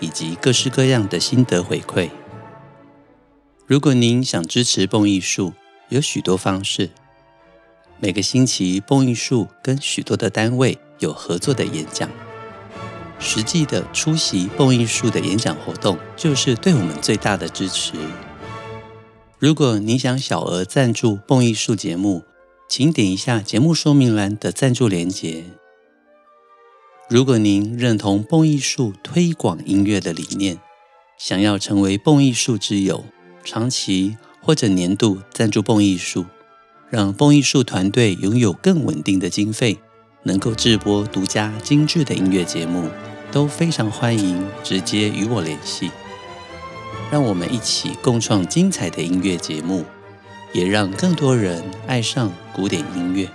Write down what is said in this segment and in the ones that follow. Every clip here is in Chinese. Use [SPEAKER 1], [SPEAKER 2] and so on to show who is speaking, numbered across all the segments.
[SPEAKER 1] 以及各式各样的心得回馈。如果您想支持蹦艺术，有许多方式。每个星期，蹦艺术跟许多的单位有合作的演讲，实际的出席蹦艺术的演讲活动，就是对我们最大的支持。如果您想小额赞助蹦艺术节目，请点一下节目说明栏的赞助连结。如果您认同蹦艺术推广音乐的理念，想要成为蹦艺术之友，长期或者年度赞助蹦艺术，让蹦艺术团队拥有更稳定的经费，能够制播独家精致的音乐节目，都非常欢迎直接与我联系。让我们一起共创精彩的音乐节目，也让更多人爱上古典音乐。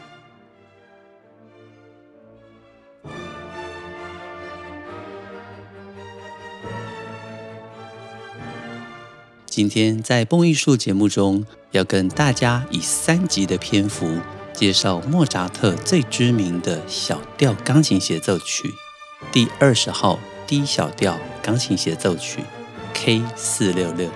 [SPEAKER 1] 今天在蹦艺术节目中，要跟大家以三集的篇幅介绍莫扎特最知名的小调钢琴协奏曲——第二十号 D 小调钢琴协奏曲 K 四六六。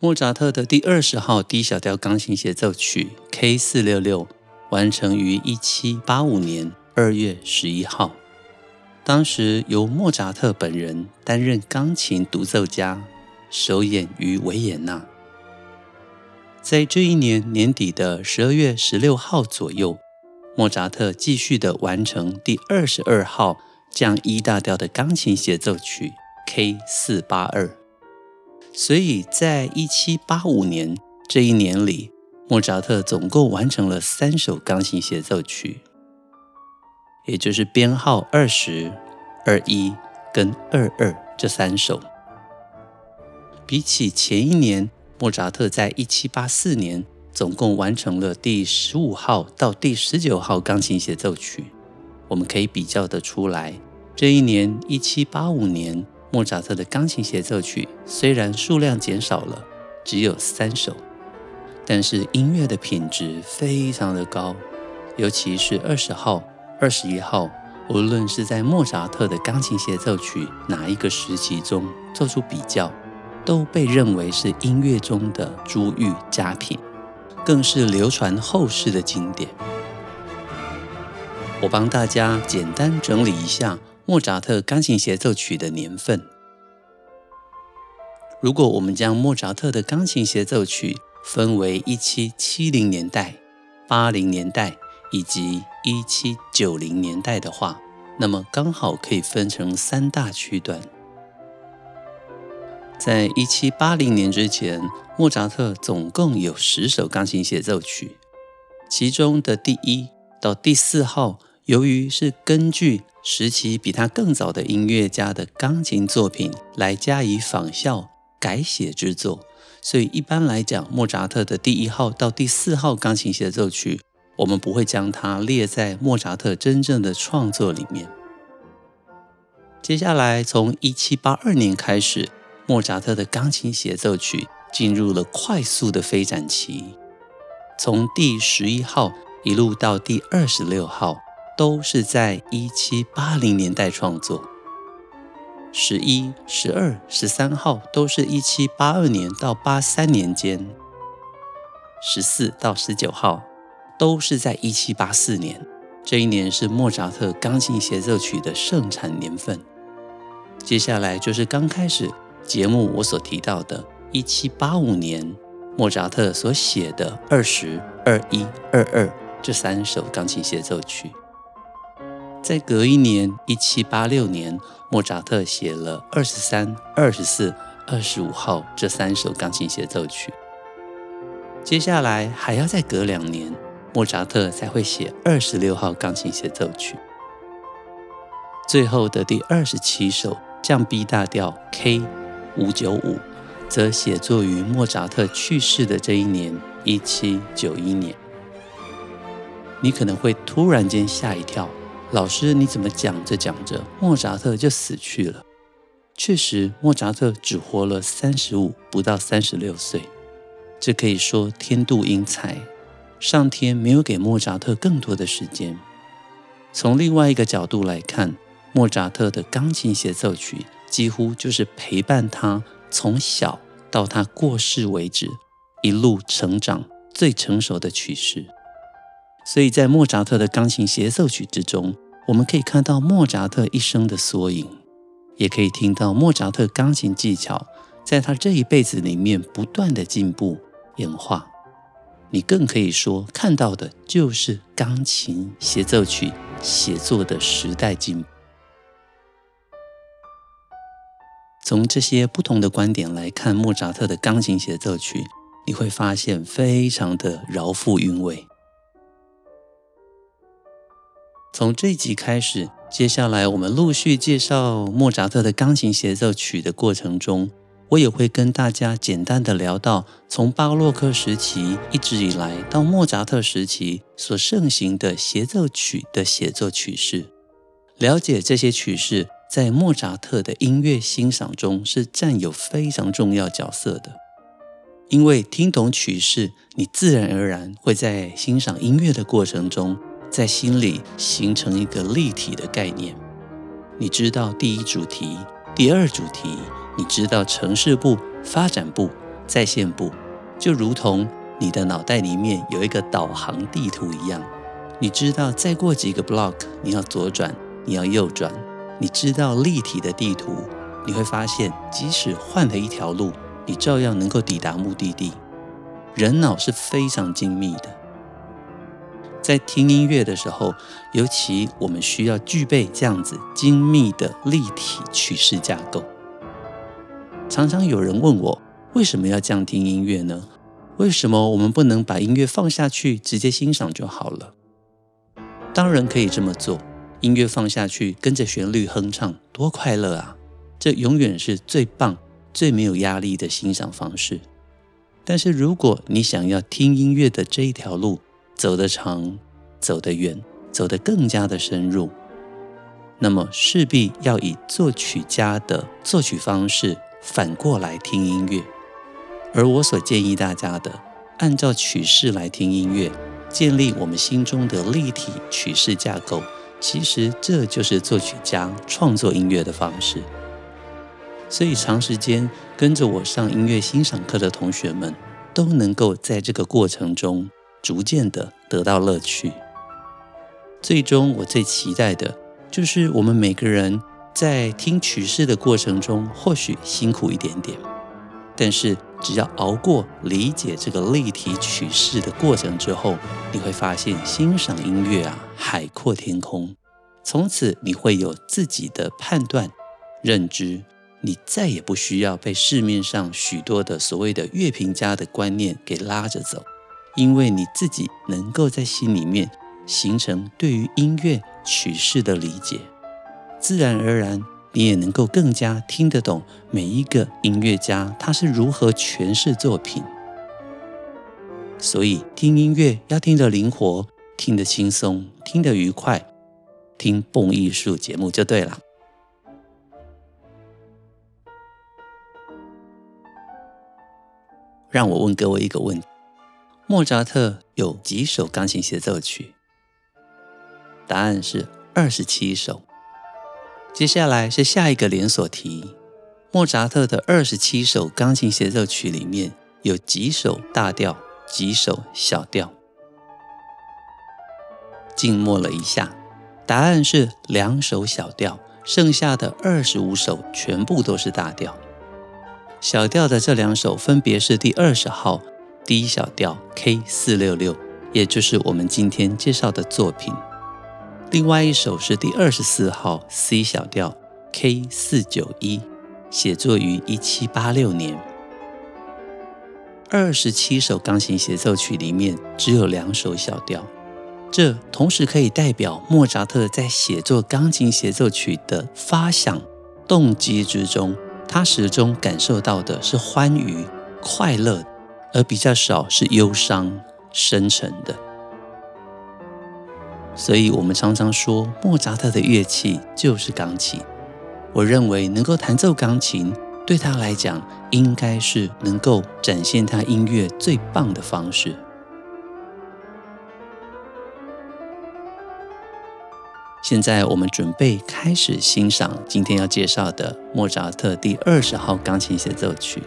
[SPEAKER 1] 莫扎特的第二十号 D 小调钢琴协奏曲 K 四六六完成于一七八五年二月十一号。当时由莫扎特本人担任钢琴独奏家，首演于维也纳。在这一年年底的十二月十六号左右，莫扎特继续的完成第二十二号降 E 大调的钢琴协奏曲 K 四八二。所以在一七八五年这一年里，莫扎特总共完成了三首钢琴协奏曲。也就是编号二十、二一跟二二这三首，比起前一年，莫扎特在一七八四年总共完成了第十五号到第十九号钢琴协奏曲，我们可以比较得出来，这一年一七八五年，莫扎特的钢琴协奏曲虽然数量减少了，只有三首，但是音乐的品质非常的高，尤其是二十号。二十一号，无论是在莫扎特的钢琴协奏曲哪一个时期中做出比较，都被认为是音乐中的珠玉佳品，更是流传后世的经典。我帮大家简单整理一下莫扎特钢琴协奏曲的年份。如果我们将莫扎特的钢琴协奏曲分为一七七零年代、八零年代，以及一七九零年代的话，那么刚好可以分成三大区段。在一七八零年之前，莫扎特总共有十首钢琴协奏曲，其中的第一到第四号，由于是根据时期比他更早的音乐家的钢琴作品来加以仿效改写制作，所以一般来讲，莫扎特的第一号到第四号钢琴协奏曲。我们不会将它列在莫扎特真正的创作里面。接下来，从一七八二年开始，莫扎特的钢琴协奏曲进入了快速的飞展期，从第十一号一路到第二十六号，都是在一七八零年代创作。十一、十二、十三号都是一七八二年到八三年间，十四到十九号。都是在一七八四年，这一年是莫扎特钢琴协奏曲的盛产年份。接下来就是刚开始节目我所提到的，一七八五年莫扎特所写的二十二一二二这三首钢琴协奏曲。再隔一年，一七八六年，莫扎特写了二十三、二十四、二十五号这三首钢琴协奏曲。接下来还要再隔两年。莫扎特才会写二十六号钢琴协奏曲。最后的第二十七首降 B 大调 K 五九五，则写作于莫扎特去世的这一年，一七九一年。你可能会突然间吓一跳，老师，你怎么讲着讲着，莫扎特就死去了？确实，莫扎特只活了三十五，不到三十六岁。这可以说天妒英才，上天没有给莫扎特更多的时间。从另外一个角度来看，莫扎特的钢琴协奏曲几乎就是陪伴他从小到他过世为止，一路成长最成熟的曲式。所以在莫扎特的钢琴协奏曲之中，我们可以看到莫扎特一生的缩影，也可以听到莫扎特钢琴技巧在他这一辈子里面不断的进步演化。你更可以说看到的就是钢琴协奏曲写作的时代进步。从这些不同的观点来看莫扎特的钢琴协奏曲，你会发现非常的饶富韵味。从这一集开始，接下来我们陆续介绍莫扎特的钢琴协奏曲的过程中，我也会跟大家简单的聊到从巴洛克时期一直以来到莫扎特时期所盛行的协奏曲的写作曲式，了解这些曲式在莫扎特的音乐欣赏中是占有非常重要角色的，因为听懂曲式，你自然而然会在欣赏音乐的过程中。在心里形成一个立体的概念，你知道第一主题、第二主题，你知道城市部、发展部、在线部，就如同你的脑袋里面有一个导航地图一样。你知道再过几个 block 你要左转，你要右转。你知道立体的地图，你会发现即使换了一条路，你照样能够抵达目的地。人脑是非常精密的。在听音乐的时候，尤其我们需要具备这样子精密的立体曲式架构。常常有人问我，为什么要这样听音乐呢？为什么我们不能把音乐放下去，直接欣赏就好了？当然可以这么做，音乐放下去，跟着旋律哼唱，多快乐啊！这永远是最棒、最没有压力的欣赏方式。但是如果你想要听音乐的这一条路，走得长，走得远，走得更加的深入，那么势必要以作曲家的作曲方式反过来听音乐。而我所建议大家的，按照曲式来听音乐，建立我们心中的立体曲式架构，其实这就是作曲家创作音乐的方式。所以长时间跟着我上音乐欣赏课的同学们，都能够在这个过程中。逐渐的得到乐趣，最终我最期待的就是我们每个人在听曲式的过程中，或许辛苦一点点，但是只要熬过理解这个立体曲式的过程之后，你会发现欣赏音乐啊，海阔天空。从此你会有自己的判断、认知，你再也不需要被市面上许多的所谓的乐评家的观念给拉着走。因为你自己能够在心里面形成对于音乐曲式的理解，自然而然你也能够更加听得懂每一个音乐家他是如何诠释作品。所以听音乐要听得灵活，听得轻松，听得愉快，听蹦艺术节目就对了。让我问各位一个问题。莫扎特有几首钢琴协奏曲？答案是二十七首。接下来是下一个连锁题：莫扎特的二十七首钢琴协奏曲里面有几首大调，几首小调？静默了一下，答案是两首小调，剩下的二十五首全部都是大调。小调的这两首分别是第二十号。D 小调 K 四六六，也就是我们今天介绍的作品。另外一首是第二十四号 C 小调 K 四九一，写作于一七八六年。二十七首钢琴协奏曲里面只有两首小调。这同时可以代表莫扎特在写作钢琴协奏曲的发想动机之中，他始终感受到的是欢愉、快乐，而比较少是忧伤、深沉的。所以，我们常常说莫扎特的乐器就是钢琴。我认为，能够弹奏钢琴对他来讲，应该是能够展现他音乐最棒的方式。现在我们准备开始欣赏今天要介绍的莫扎特第二十号钢琴协奏曲。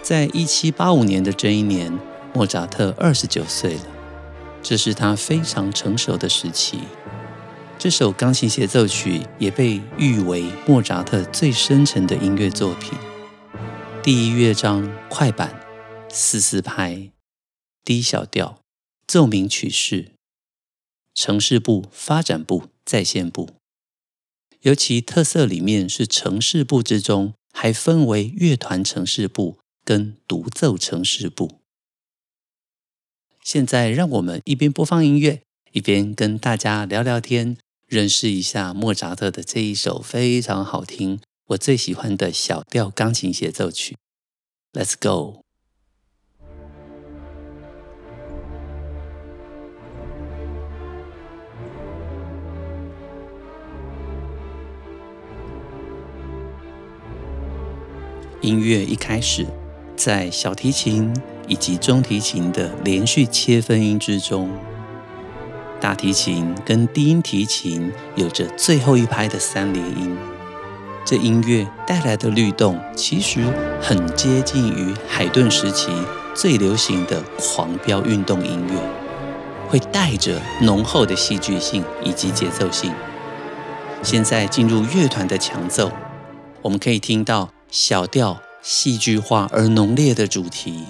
[SPEAKER 1] 在一七八五年的这一年，莫扎特二十九岁了，这是他非常成熟的时期。这首钢琴协奏曲也被誉为莫扎特最深沉的音乐作品。第一乐章快板，四四拍，D 小调，奏鸣曲式。呈示部、发展部、再现部，尤其特色里面是呈示部之中还分为乐团呈示部跟独奏呈示部。现在让我们一边播放音乐，一边跟大家聊聊天，认识一下莫扎特的这一首非常好听、我最喜欢的小调钢琴协奏曲。Let's go。音乐一开始，在小提琴以及中提琴的连续切分音之中，大提琴跟低音提琴有着最后一拍的三连音。这音乐带来的律动，其实很接近于海顿时期最流行的狂飙运动音乐，会带着浓厚的戏剧性以及节奏性。现在进入乐团的强奏，我们可以听到。小调戏剧化而浓烈的主题，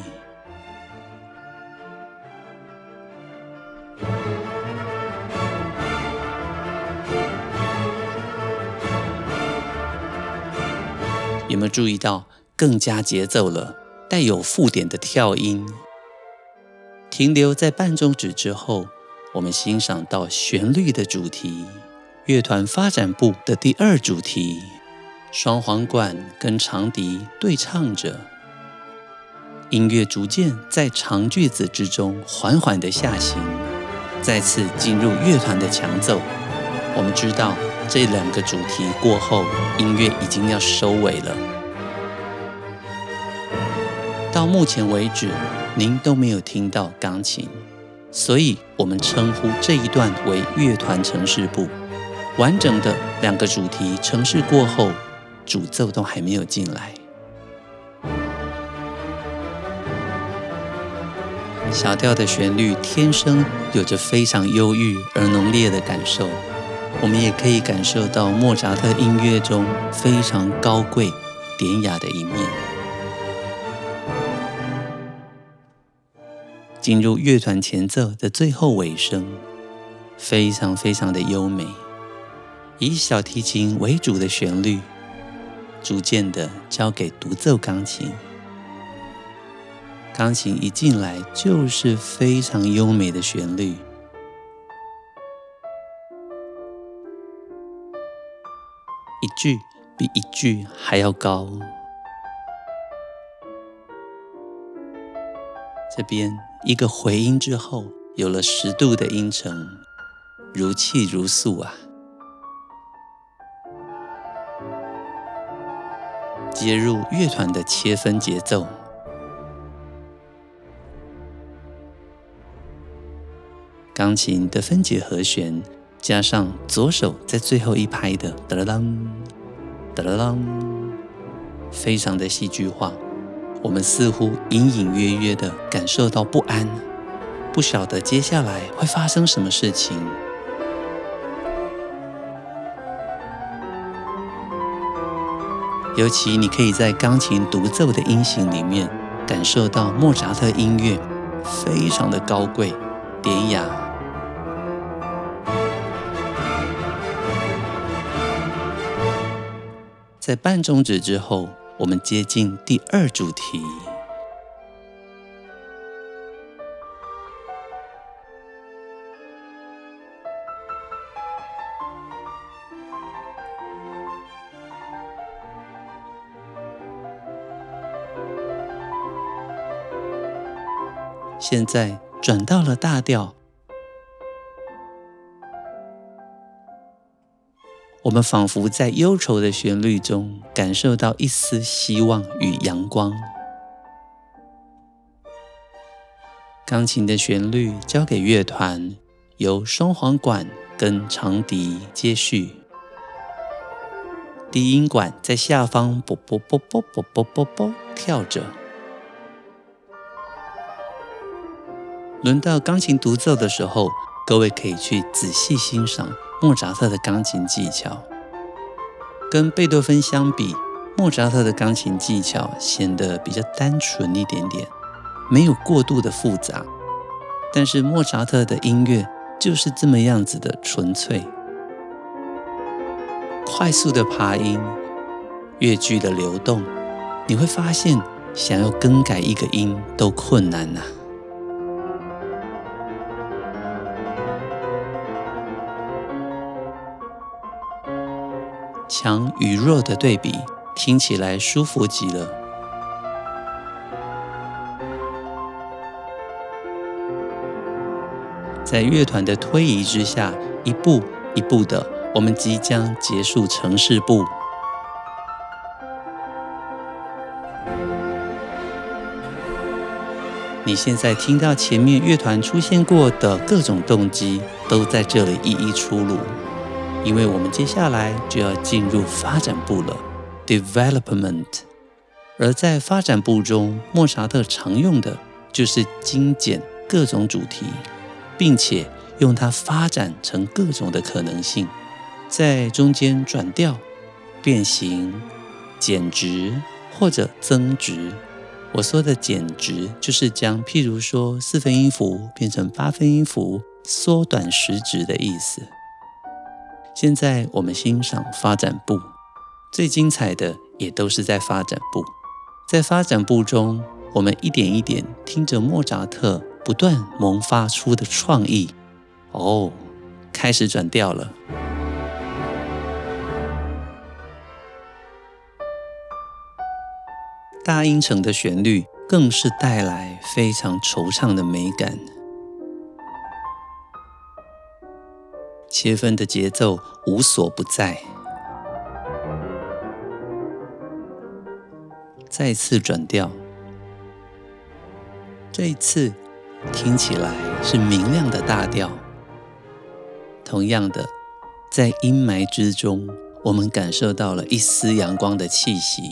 [SPEAKER 1] 有没有注意到更加节奏了？带有附点的跳音，停留在半中指之后，我们欣赏到旋律的主题，乐团发展部的第二主题。双簧管跟长笛对唱着，音乐逐渐在长句子之中缓缓的下行，再次进入乐团的强奏。我们知道这两个主题过后，音乐已经要收尾了。到目前为止，您都没有听到钢琴，所以我们称呼这一段为乐团呈示部。完整的两个主题呈示过后。主奏都还没有进来，小调的旋律天生有着非常忧郁而浓烈的感受，我们也可以感受到莫扎特音乐中非常高贵典雅的一面。进入乐团前奏的最后尾声，非常非常的优美，以小提琴为主的旋律。逐渐的交给独奏钢琴，钢琴一进来就是非常优美的旋律，一句比一句还要高。这边一个回音之后，有了十度的音程，如泣如诉啊。接入乐团的切分节奏，钢琴的分解和弦，加上左手在最后一拍的哒啦当哒啦当，非常的戏剧化。我们似乎隐隐约约的感受到不安，不晓得接下来会发生什么事情。尤其你可以在钢琴独奏的音型里面感受到莫扎特音乐非常的高贵典雅。在半中指之后，我们接近第二主题。现在转到了大调，我们仿佛在忧愁的旋律中感受到一丝希望与阳光。钢琴的旋律交给乐团，由双簧管跟长笛接续，低音管在下方啵啵啵啵啵啵啵啵跳着。轮到钢琴独奏的时候，各位可以去仔细欣赏莫扎特的钢琴技巧。跟贝多芬相比，莫扎特的钢琴技巧显得比较单纯一点点，没有过度的复杂。但是莫扎特的音乐就是这么样子的纯粹，快速的爬音，乐句的流动，你会发现想要更改一个音都困难呐、强与弱的对比，听起来舒服极了。在乐团的推移之下，一步一步的，我们即将结束呈示部。你现在听到前面乐团出现过的各种动机，都在这里一一出炉。因为我们接下来就要进入发展部了，development。而在发展部中，莫扎特常用的就是精简各种主题，并且用它发展成各种的可能性，在中间转调、变形、减值或者增值。我说的减值，就是将譬如说四分音符变成八分音符，缩短时值的意思。现在我们欣赏发展部，最精彩的也都是在发展部。在发展部中，我们一点一点听着莫扎特不断萌发出的创意。哦，开始转调了。大音程的旋律更是带来非常惆怅的美感。切分的节奏无所不在，再次转调，这一次听起来是明亮的大调。同样的，在阴霾之中，我们感受到了一丝阳光的气息。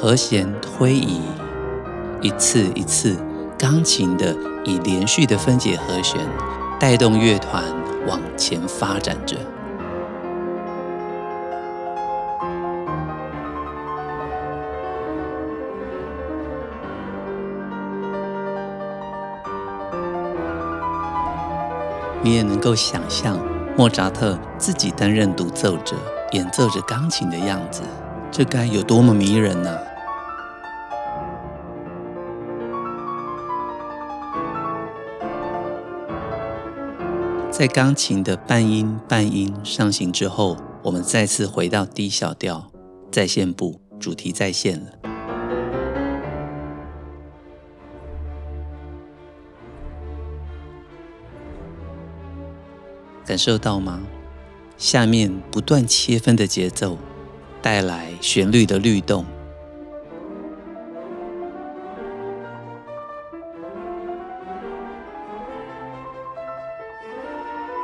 [SPEAKER 1] 和弦推移，一次一次，钢琴的以连续的分解和弦带动乐团往前发展着。你也能够想象莫扎特自己担任独奏者，演奏着钢琴的样子，这该有多么迷人呢、在钢琴的半音半音上行之后，我们再次回到 D 小调再现部，主题再现了。感受到吗？下面不断切分的节奏带来旋律的律动。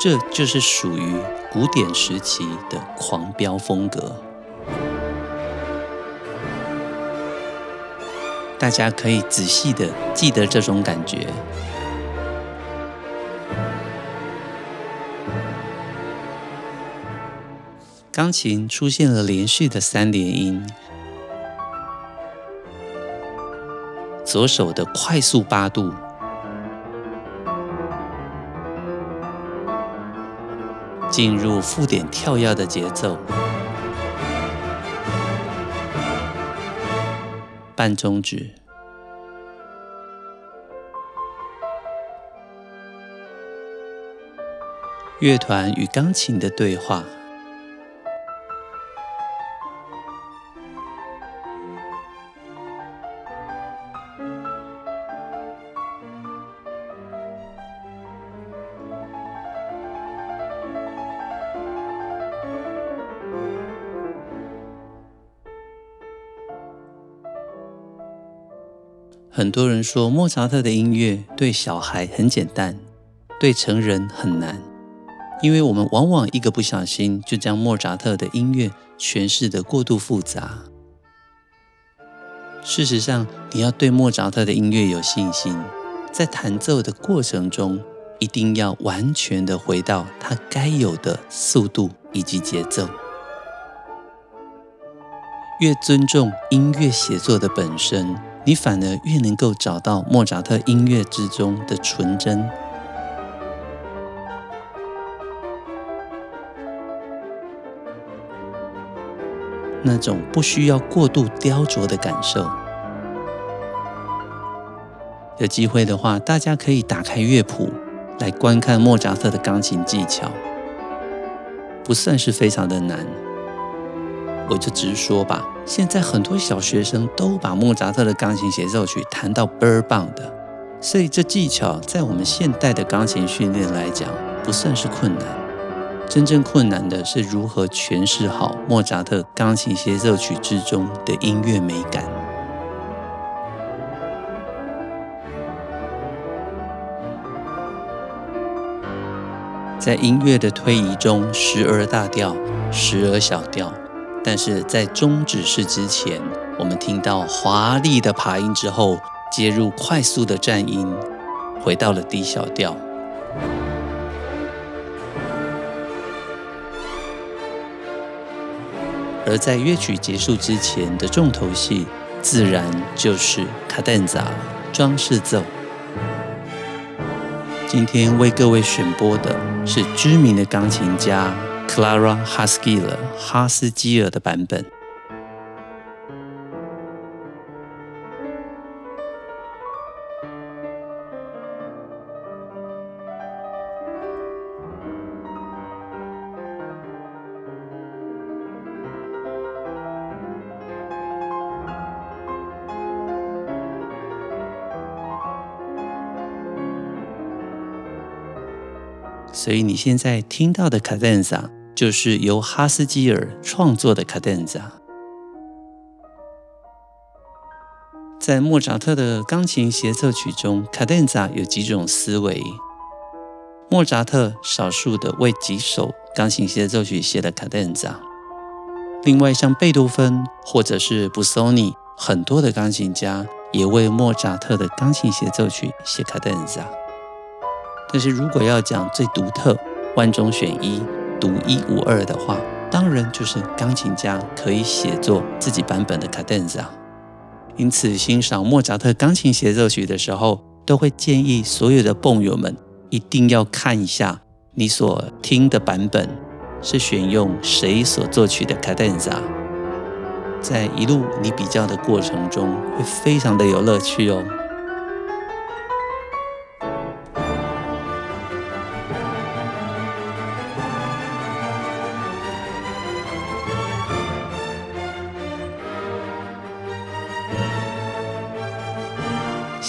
[SPEAKER 1] 这就是属于古典时期的狂飙风格，大家可以仔细的记得这种感觉。钢琴出现了连续的三连音，左手的快速八度。进入附点跳跃的节奏。半中指，乐团与钢琴的对话。很多人说莫扎特的音乐对小孩很简单，对成人很难，因为我们往往一个不小心就将莫扎特的音乐诠释的过度复杂。事实上，你要对莫扎特的音乐有信心，在弹奏的过程中，一定要完全的回到他该有的速度以及节奏。越尊重音乐写作的本身，你反而越能够找到莫扎特音乐之中的纯真，那种不需要过度雕琢的感受。有机会的话，大家可以打开乐谱来观看莫扎特的钢琴技巧，不算是非常的难。我就直说吧，现在很多小学生都把莫扎特的钢琴协奏曲弹到倍儿棒的，所以这技巧在我们现代的钢琴训练来讲不算是困难。真正困难的是如何诠释好莫扎特钢琴协奏曲之中的音乐美感。在音乐的推移中，时而大调，时而小调。但是在终止式之前，我们听到华丽的爬音之后，接入快速的颤音，回到了低小调。而在乐曲结束之前的重头戏，自然就是卡 denza，装饰奏。今天为各位选播的是知名的钢琴家。Clara Haskell 哈斯基尔的版本。所以你现在听到的卡 denza 就是由哈斯基尔创作的卡 denza。在莫扎特的钢琴协奏曲中，卡 denza 有几种思维。莫扎特少数的为几首钢琴协奏曲写的卡 denza，另外像贝多芬或者是布索尼，很多的钢琴家也为莫扎特的钢琴协奏曲写卡 denza。但是如果要讲最独特、万中选一、独一无二的话，当然就是钢琴家可以写作自己版本的卡 denza。因此，欣赏莫扎特钢琴协奏曲的时候，都会建议所有的蹦友们一定要看一下你所听的版本是选用谁所作曲的卡 denza。在一路你比较的过程中，会非常的有乐趣哦。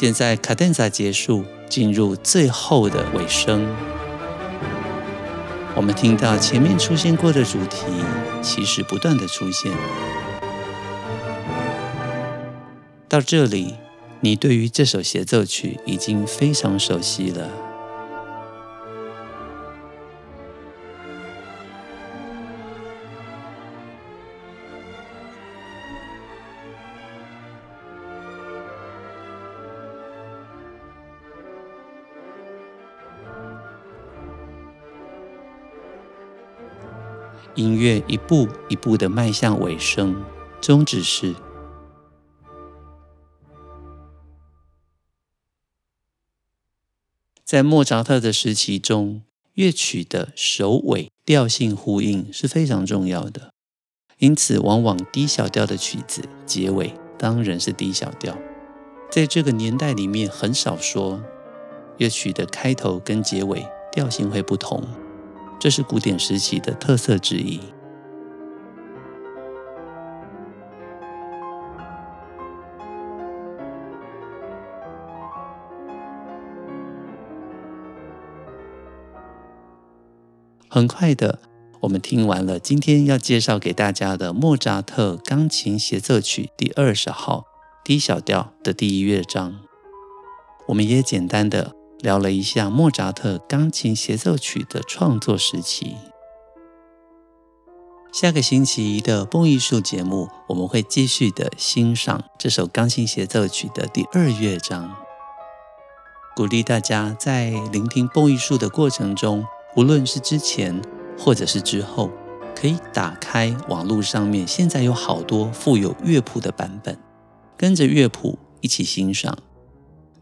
[SPEAKER 1] 现在卡 denza 结束，进入最后的尾声。我们听到前面出现过的主题，其实不断的出现。到这里，你对于这首协奏曲已经非常熟悉了。音乐一步一步的迈向尾声，宗旨是。在莫扎特的时期中，乐曲的首尾调性呼应是非常重要的。因此，往往低小调的曲子结尾当然是低小调。在这个年代里面，很少说乐曲的开头跟结尾调性会不同，这是古典时期的特色之一。很快的，我们听完了今天要介绍给大家的莫扎特钢琴协奏曲第二十号 D 小调的第一乐章。我们也简单的聊了一下莫扎特钢琴协奏曲的创作时期。下个星期的蹦艺术节目，我们会继续的欣赏这首钢琴协奏曲的第二乐章。鼓励大家在聆听蹦艺术的过程中。无论是之前或者是之后，可以打开网络上面，现在有好多附有乐谱的版本，跟着乐谱一起欣赏，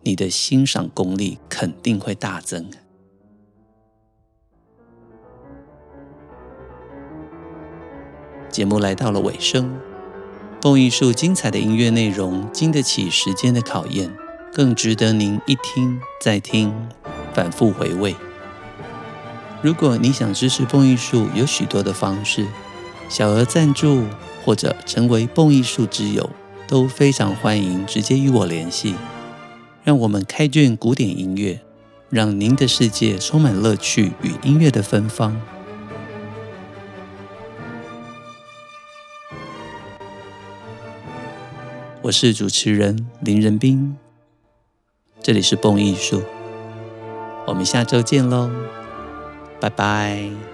[SPEAKER 1] 你的欣赏功力肯定会大增。节目来到了尾声，蹦艺术精彩的音乐内容经得起时间的考验，更值得您一听再听，反复回味。如果你想支持蹦艺术，有许多的方式，小额赞助或者成为蹦艺术之友，都非常欢迎直接与我联系。让我们开卷古典音乐，让您的世界充满乐趣与音乐的芬芳。我是主持人林仁斌，这里是蹦艺术，我们下周见喽。拜拜。